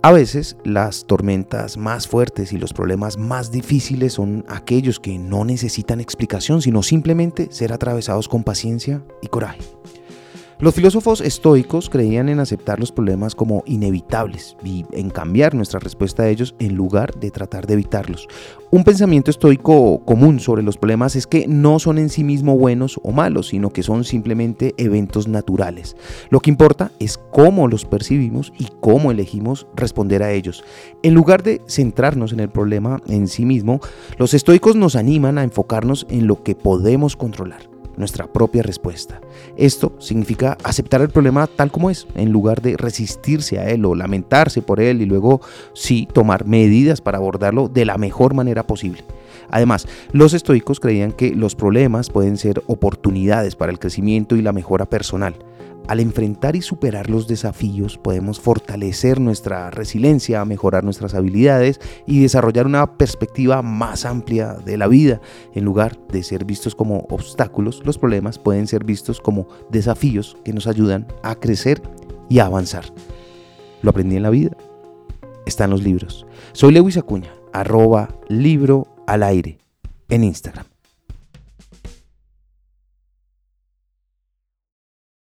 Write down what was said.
A veces las tormentas más fuertes y los problemas más difíciles son aquellos que no necesitan explicación, sino simplemente ser atravesados con paciencia y coraje. Los filósofos estoicos creían en aceptar los problemas como inevitables y en cambiar nuestra respuesta a ellos en lugar de tratar de evitarlos. Un pensamiento estoico común sobre los problemas es que no son en sí mismo buenos o malos, sino que son simplemente eventos naturales. Lo que importa es cómo los percibimos y cómo elegimos responder a ellos. En lugar de centrarnos en el problema en sí mismo, los estoicos nos animan a enfocarnos en lo que podemos controlar nuestra propia respuesta. Esto significa aceptar el problema tal como es, en lugar de resistirse a él o lamentarse por él y luego sí tomar medidas para abordarlo de la mejor manera posible. Además, los estoicos creían que los problemas pueden ser oportunidades para el crecimiento y la mejora personal. Al enfrentar y superar los desafíos podemos fortalecer nuestra resiliencia, mejorar nuestras habilidades y desarrollar una perspectiva más amplia de la vida. En lugar de ser vistos como obstáculos, los problemas pueden ser vistos como desafíos que nos ayudan a crecer y a avanzar. Lo aprendí en la vida. Está en los libros. Soy Lewis Acuña, arroba libro al aire en Instagram.